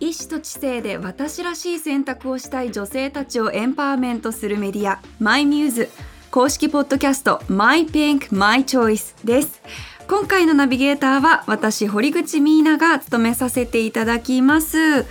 意志と知性で私らしい選択をしたい女性たちをエンパワーメントするメディア My Muse 公式ポッドキャスト My Pink My Choice です。今回のナビゲーターは私堀口ミーナが務めさせていただきます。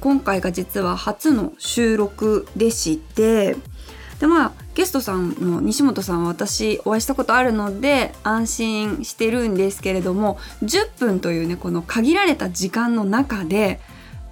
今回が実は初の収録でして。でまあゲストさんの西本さんは私お会いしたことあるので安心してるんですけれども10分というねこの限られた時間の中で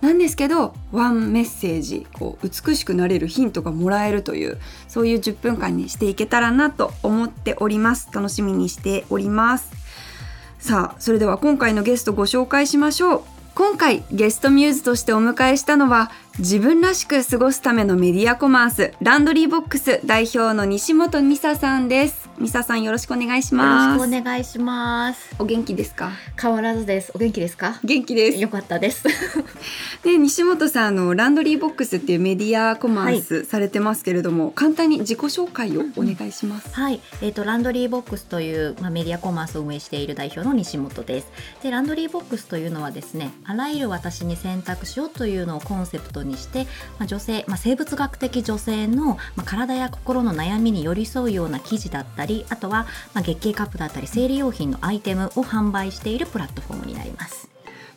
なんですけどワンメッセージこう美しくなれるヒントがもらえるというそういう10分間にしていけたらなと思っております。楽しみにしております。さあそれでは今回のゲストご紹介しましょう。今回ゲストミューズとしてお迎えしたのは自分らしく過ごすためのメディアコマースランドリーボックス代表の西本美沙さんです。美沙さんよろしくお願いします。よろしくお願いします。お元気ですか？変わらずです。お元気ですか？元気です。よかったです。で西本さんのランドリーボックスっていうメディアコマースされてますけれども、はい、簡単に自己紹介をお願いします、はい。えっ、ー、とランドリーボックスというまあメディアコマースを運営している代表の西本です。でランドリーボックスというのはですねあらゆる私に選択しようというのをコンセプトにしてまあ、女性、まあ、生物学的女性の、まあ、体や心の悩みに寄り添うような記事だったりあとは、まあ、月経カップだったり生理用品のアイテムを販売しているプラットフォームになります。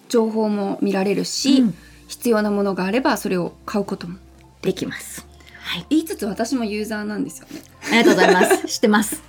情報も見られるし、うん、必要なものがあればそれを買うこともできます。はい、言いつつ私もユーザーなんですよね。ありがとうございます。知ってます。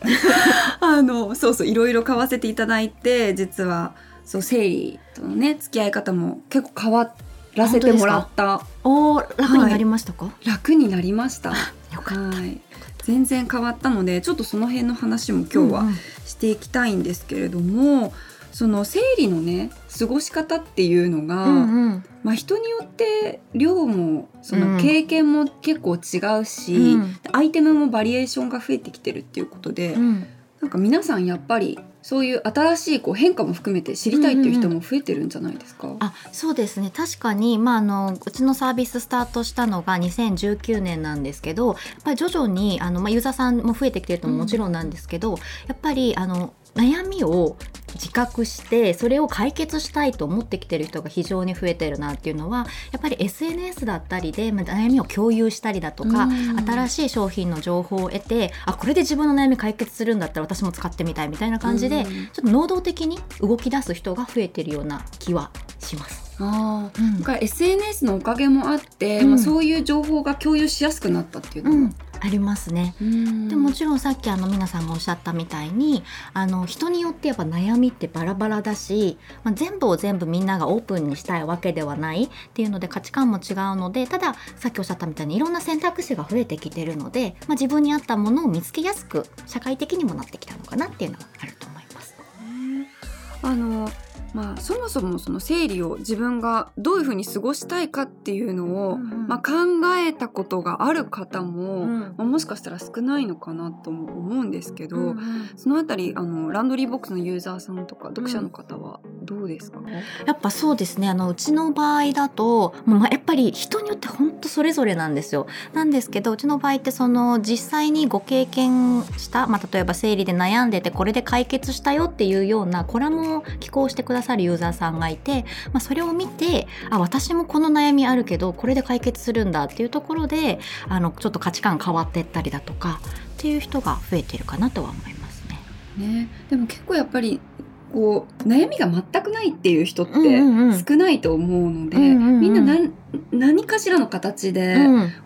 あのそうそういろいろ買わせていただいて実はそう生理とのね付き合い方も結構変わらせてもらったお楽になりましたか、はい、楽になりましたよかった、はい、全然変わったのでちょっとその辺の話も今日はしていきたいんですけれども、うんうん、その生理のね過ごし方っていうのが、うんうん、まあ、人によって量もその経験も結構違うし、うん、アイテムもバリエーションが増えてきてるっていうことで、うん、なんか皆さんやっぱりそういう新しいこう変化も含めて知りたいっていう人も増えてるんじゃないですか、うん。うん、あそうですね。確かに、まあ、あのうちのサービススタートしたのが2019年なんですけどやっぱり徐々にあの、まあ、ユーザーさんも増えてきてるとももちろんなんですけど、うん、やっぱりあの悩みを自覚してそれを解決したいと思ってきてる人が非常に増えてるなっていうのはやっぱり SNS だったりで悩みを共有したりだとか、新しい商品の情報を得てあこれで自分の悩み解決するんだったら私も使ってみたいみたいな感じで、ちょっと能動的に動き出す人が増えてるような気はします。あうん、だ SNS のおかげもあって、うん、まあ、そういう情報が共有しやすくなったっていうのも、うん、ありますね。でもちろんさっきあの皆さんがおっしゃったみたいにあの人によってやっぱ悩みってバラバラだし、まあ、全部を全部みんながオープンにしたいわけではないっていうので価値観も違うのでたださっきおっしゃったみたいにいろんな選択肢が増えてきてるので、まあ、自分に合ったものを見つけやすく社会的にもなってきたのかなっていうのはあると思います。あのまあ、そもそもその生理を自分がどういうふうに過ごしたいかっていうのを、うんうん、まあ、考えたことがある方も、うん、まあ、もしかしたら少ないのかなとも思うんですけど、うんうん、そのあたりあのランドリーボックスのユーザーさんとか読者の方はどうですか、うん、やっぱそうですねあのうちの場合だと、まあ、やっぱり人によって本当それぞれなんですよ。なんですけどうちの場合ってその実際にご経験した、まあ、例えば生理で悩んでてこれで解決したよっていうようなコラムを寄稿してくださるユーザーさんがいて、まあ、それを見てあ私もこの悩みあるけどこれで解決するんだっていうところであのちょっと価値観変わってったりだとかっていう人が増えてるかなとは思いますね。ねでも結構やっぱりこう悩みが全くないっていう人って少ないと思うので、みんな何何かしらの形で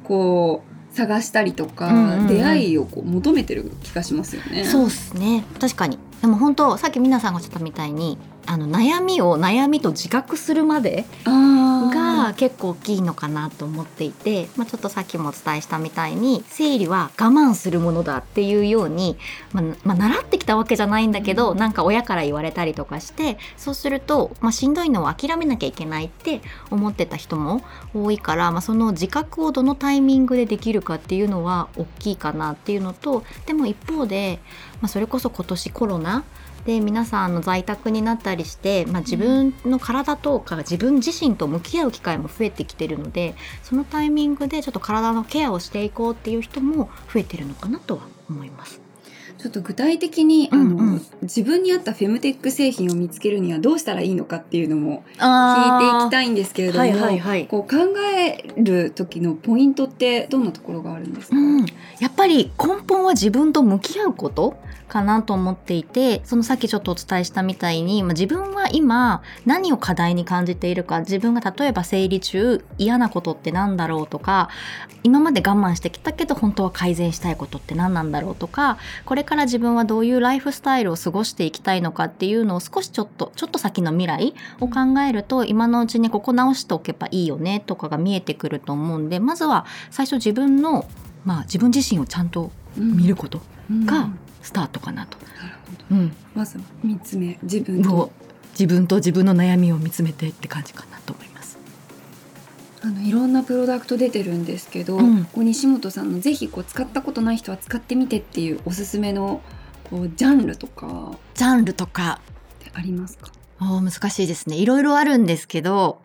こう、探したりとか、出会いをこう求めてる気がしますよね。そうですね。確かに。でも本当さっき皆さんがおっしゃったみたいにあの悩みを悩みと自覚するまでが結構大きいのかなと思っていて、まあ、ちょっとさっきもお伝えしたみたいに生理は我慢するものだっていうように、まあ、まあ、習ってきたわけじゃないんだけど、うん、なんか親から言われたりとかしてそうすると、まあ、しんどいのを諦めなきゃいけないって思ってた人も多いから、まあ、その自覚をどのタイミングでできるかっていうのは大きいかなっていうのとでも一方で、まあ、それこそ今年コロナで皆さんの在宅になったりして、まあ、自分の体とか自分自身と向き合う機会も増えてきてるのでそのタイミングでちょっと体のケアをしていこうっていう人も増えてるのかなとは思います。ちょっと具体的に、うんうん、あの自分に合ったフェムテック製品を見つけるにはどうしたらいいのかっていうのも聞いていきたいんですけれども、はいはいはい、こう考える時のポイントってどんなところがあるんですか、うん、やっぱり根本は自分と向き合うことかなと思っていてそのさっきちょっとお伝えしたみたいに、まあ、自分は今何を課題に感じているか自分が例えば生理中嫌なことって何だろうとか今まで我慢してきたけど本当は改善したいことって何なんだろうとかこれから自分はどういうライフスタイルを過ごしていきたいのかっていうのを少しちょっとちょっと先の未来を考えると今のうちにここ直しておけばいいよねとかが見えてくると思うんでまずは最初自分のまあ自分自身をちゃんと見ることがスタートかなと。なるほど、うん、まず3つ目自分と自分と自分の悩みを見つめてって感じかなと思います。あのいろんなプロダクト出てるんですけど、うん、こう西本さんのぜひこう使ったことない人は使ってみてっていうおすすめのこうジャンルとか。ジャンルとか。ってありますか？お難しいですね。いろいろあるんですけど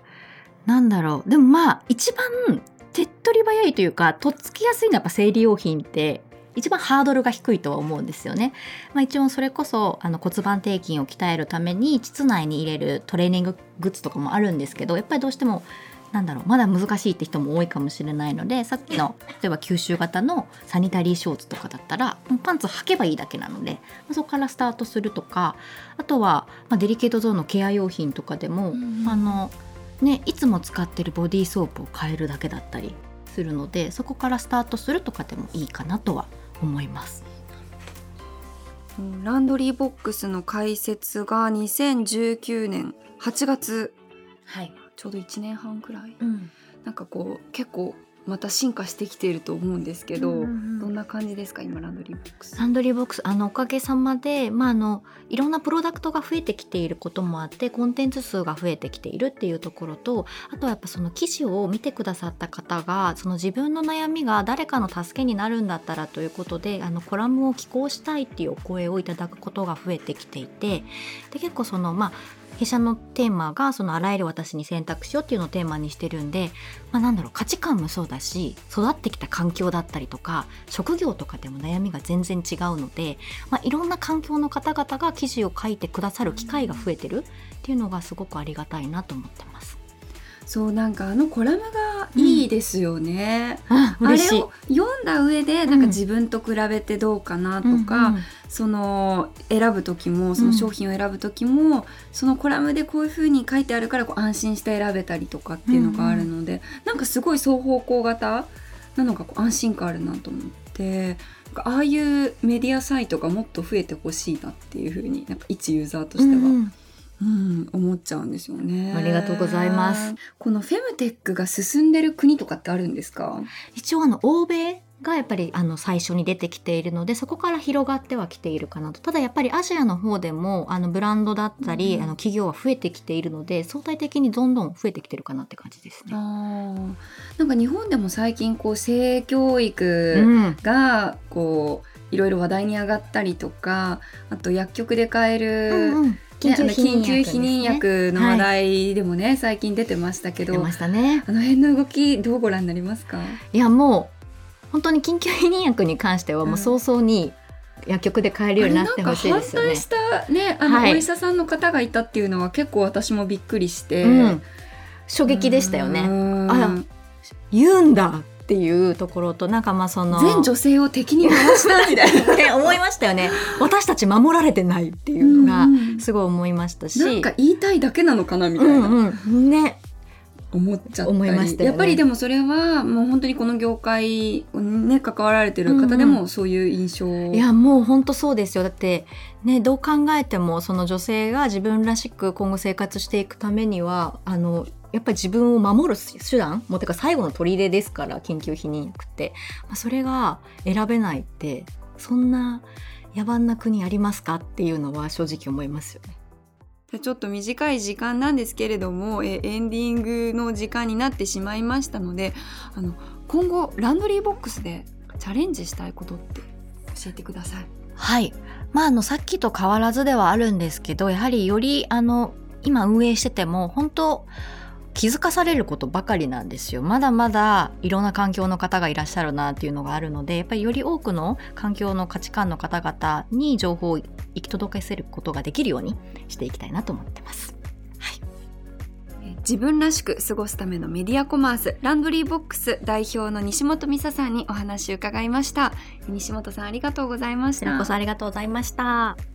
なんだろう。でもまあ一番手っ取り早いというかとっつきやすいのはやっぱ生理用品って一番ハードルが低いとは思うんですよね。まあ、一応それこそあの骨盤底筋を鍛えるために膣内に入れるトレーニンググッズとかもあるんですけどやっぱりどうしてもなんだろうまだ難しいって人も多いかもしれないのでさっきの 例えば吸収型のサニタリーショーツとかだったらパンツ履けばいいだけなのでそこからスタートするとかあとは、まあ、デリケートゾーンのケア用品とかでも、うん、あのね、いつも使ってるボディーソープを変えるだけだったりするのでそこからスタートするとかでもいいかなとは思います。ランドリーボックスの開設が2019年8月、はい、ちょうど1年半くらい、うん、なんかこう結構また進化してきていると思うんですけど、うんうん、どんな感じですか今ランドリーボックス。ランドリーボックス。あのおかげさまで、まあ、あのいろんなプロダクトが増えてきていることもあってコンテンツ数が増えてきているっていうところとあとはやっぱその記事を見てくださった方がその自分の悩みが誰かの助けになるんだったらということであのコラムを寄稿したいっていうお声をいただくことが増えてきていてで結構そのまあ弊社のテーマがそのあらゆる私に選択しようっていうのをテーマにしてるんで、まあ、なんだろう価値観もそうだし育ってきた環境だったりとか職業とかでも悩みが全然違うので、まあ、いろんな環境の方々が記事を書いてくださる機会が増えてるっていうのがすごくありがたいなと思ってます。そうなんかあのコラムがいいですよね、うん、あれを読んだ上でなんか自分と比べてどうかなとか、うんうん、その選ぶ時もその商品を選ぶ時も、うん、そのコラムでこういうふうに書いてあるからこう安心して選べたりとかっていうのがあるので、うんうん、なんかすごい双方向型？なのがこう安心感あるなと思ってああいうメディアサイトがもっと増えてほしいなっていうふうになんか一ユーザーとしては、うんうんうん、思っちゃうんですよね。ありがとうございます。このフェムテックが進んでる国とかってあるんですか？一応あの欧米がやっぱりあの最初に出てきているのでそこから広がってはきているかなと。ただやっぱりアジアの方でもあのブランドだったり、うん、あの企業は増えてきているので相対的にどんどん増えてきてるかなって感じですね。あなんか日本でも最近こう性教育がこう、いろいろ話題に上がったりとかあと薬局で買える、うんうん。緊急避妊薬の話題でもね、はい、最近出てましたけど、ね、あの辺の動きどうご覧になりますか？いやもう本当に緊急避妊薬に関してはもう早々に薬局で買えるようになってほしいですよね。反対したねあの、はい、お医者さんの方がいたっていうのは結構私もびっくりして、うん、衝撃でしたよね。あ言うんだっていうところとなんかまあその全女性を敵に回したみたいな。って思いましたよね。私たち守られてないっていうのがすごい思いましたし、なんか言いたいだけなのかなみたいな、うんうん、ね思っちゃった思いました、ね、やっぱりでもそれはもう本当にこの業界ね関わられてる方でもそういう印象、うんうん、いやもう本当そうですよ。だってねどう考えてもその女性が自分らしく今後生活していくためにはあのやっぱり自分を守る手段もうてか最後の砦ですから緊急避妊薬って、まあ、それが選べないってそんな野蛮な国ありますかっていうのは正直思いますよね。ちょっと短い時間なんですけれどもえエンディングの時間になってしまいましたのであの今後ランドリーボックスでチャレンジしたいことって教えてください。はいまあ、あのさっきと変わらずではあるんですけどやはりよりあの今運営してても本当気づかされることばかりなんですよまだまだいろんな環境の方がいらっしゃるなっていうのがあるのでやっぱりより多くの環境の価値観の方々に情報を行き届けせることができるようにしていきたいなと思ってます。自分らしく過ごすためのメディアコマースランドリーボックス代表の西本美沙さんにお話を伺いました。西本さんありがとうございました。ありがとうございました